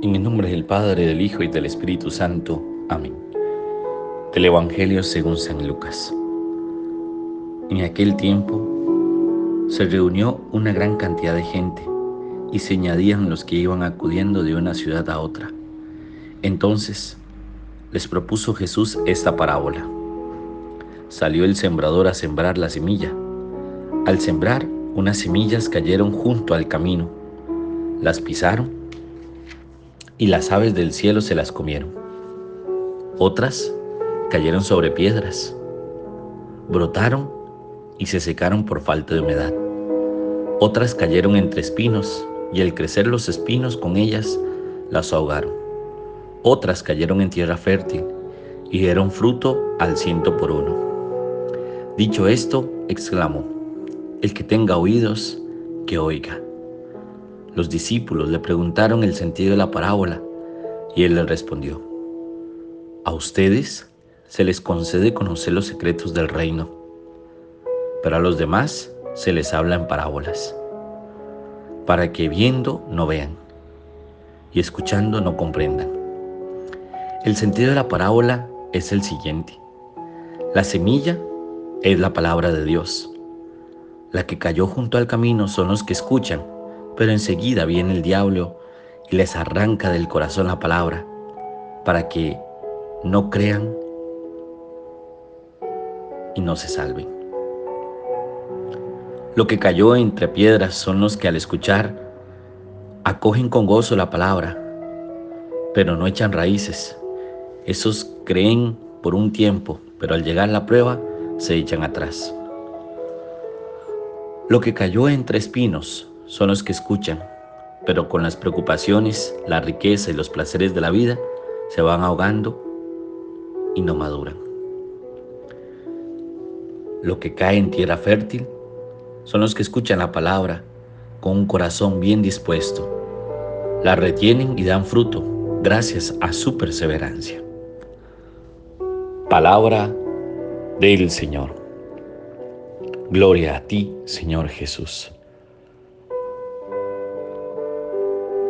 En el nombre del Padre, del Hijo y del Espíritu Santo. Amén. Del Evangelio según San Lucas. En aquel tiempo se reunió una gran cantidad de gente y se añadían los que iban acudiendo de una ciudad a otra. Entonces les propuso Jesús esta parábola. Salió el sembrador a sembrar la semilla. Al sembrar, unas semillas cayeron junto al camino. Las pisaron y las aves del cielo se las comieron. Otras cayeron sobre piedras, brotaron y se secaron por falta de humedad. Otras cayeron entre espinos y al crecer los espinos con ellas las ahogaron. Otras cayeron en tierra fértil y dieron fruto al ciento por uno. Dicho esto, exclamó, el que tenga oídos, que oiga. Los discípulos le preguntaron el sentido de la parábola y él les respondió, a ustedes se les concede conocer los secretos del reino, pero a los demás se les habla en parábolas, para que viendo no vean y escuchando no comprendan. El sentido de la parábola es el siguiente. La semilla es la palabra de Dios. La que cayó junto al camino son los que escuchan pero enseguida viene el diablo y les arranca del corazón la palabra para que no crean y no se salven. Lo que cayó entre piedras son los que al escuchar acogen con gozo la palabra, pero no echan raíces. Esos creen por un tiempo, pero al llegar la prueba se echan atrás. Lo que cayó entre espinos son los que escuchan, pero con las preocupaciones, la riqueza y los placeres de la vida se van ahogando y no maduran. Lo que cae en tierra fértil son los que escuchan la palabra con un corazón bien dispuesto, la retienen y dan fruto gracias a su perseverancia. Palabra del Señor. Gloria a ti, Señor Jesús.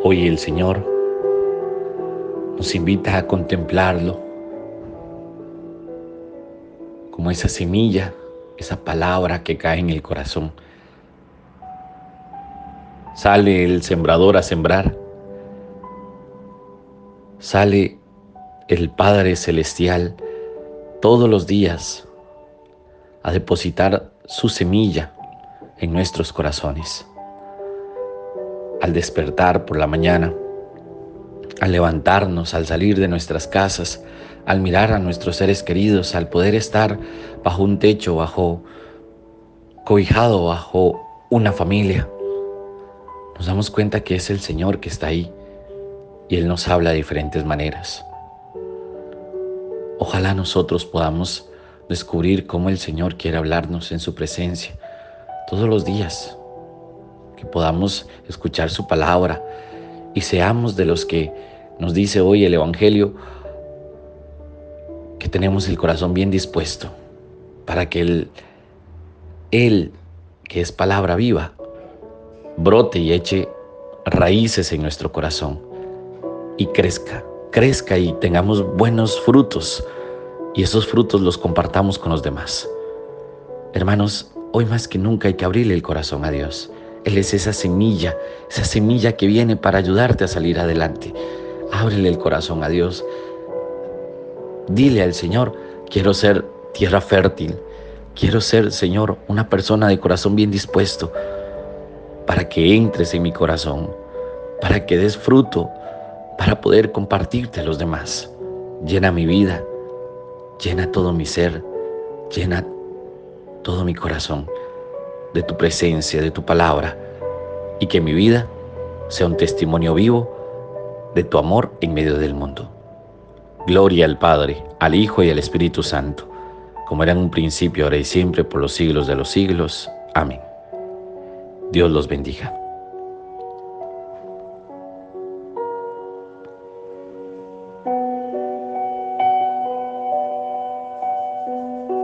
Hoy el Señor nos invita a contemplarlo como esa semilla, esa palabra que cae en el corazón. Sale el sembrador a sembrar. Sale el Padre Celestial todos los días a depositar su semilla en nuestros corazones al despertar por la mañana, al levantarnos, al salir de nuestras casas, al mirar a nuestros seres queridos, al poder estar bajo un techo, bajo cobijado, bajo una familia, nos damos cuenta que es el Señor que está ahí y Él nos habla de diferentes maneras. Ojalá nosotros podamos descubrir cómo el Señor quiere hablarnos en su presencia todos los días que podamos escuchar su palabra y seamos de los que nos dice hoy el Evangelio, que tenemos el corazón bien dispuesto para que Él, que es palabra viva, brote y eche raíces en nuestro corazón y crezca, crezca y tengamos buenos frutos y esos frutos los compartamos con los demás. Hermanos, hoy más que nunca hay que abrirle el corazón a Dios. Él es esa semilla, esa semilla que viene para ayudarte a salir adelante. Ábrele el corazón a Dios. Dile al Señor, quiero ser tierra fértil. Quiero ser, Señor, una persona de corazón bien dispuesto para que entres en mi corazón, para que des fruto, para poder compartirte a los demás. Llena mi vida, llena todo mi ser, llena todo mi corazón de tu presencia, de tu palabra, y que mi vida sea un testimonio vivo de tu amor en medio del mundo. Gloria al Padre, al Hijo y al Espíritu Santo, como era en un principio, ahora y siempre, por los siglos de los siglos. Amén. Dios los bendiga.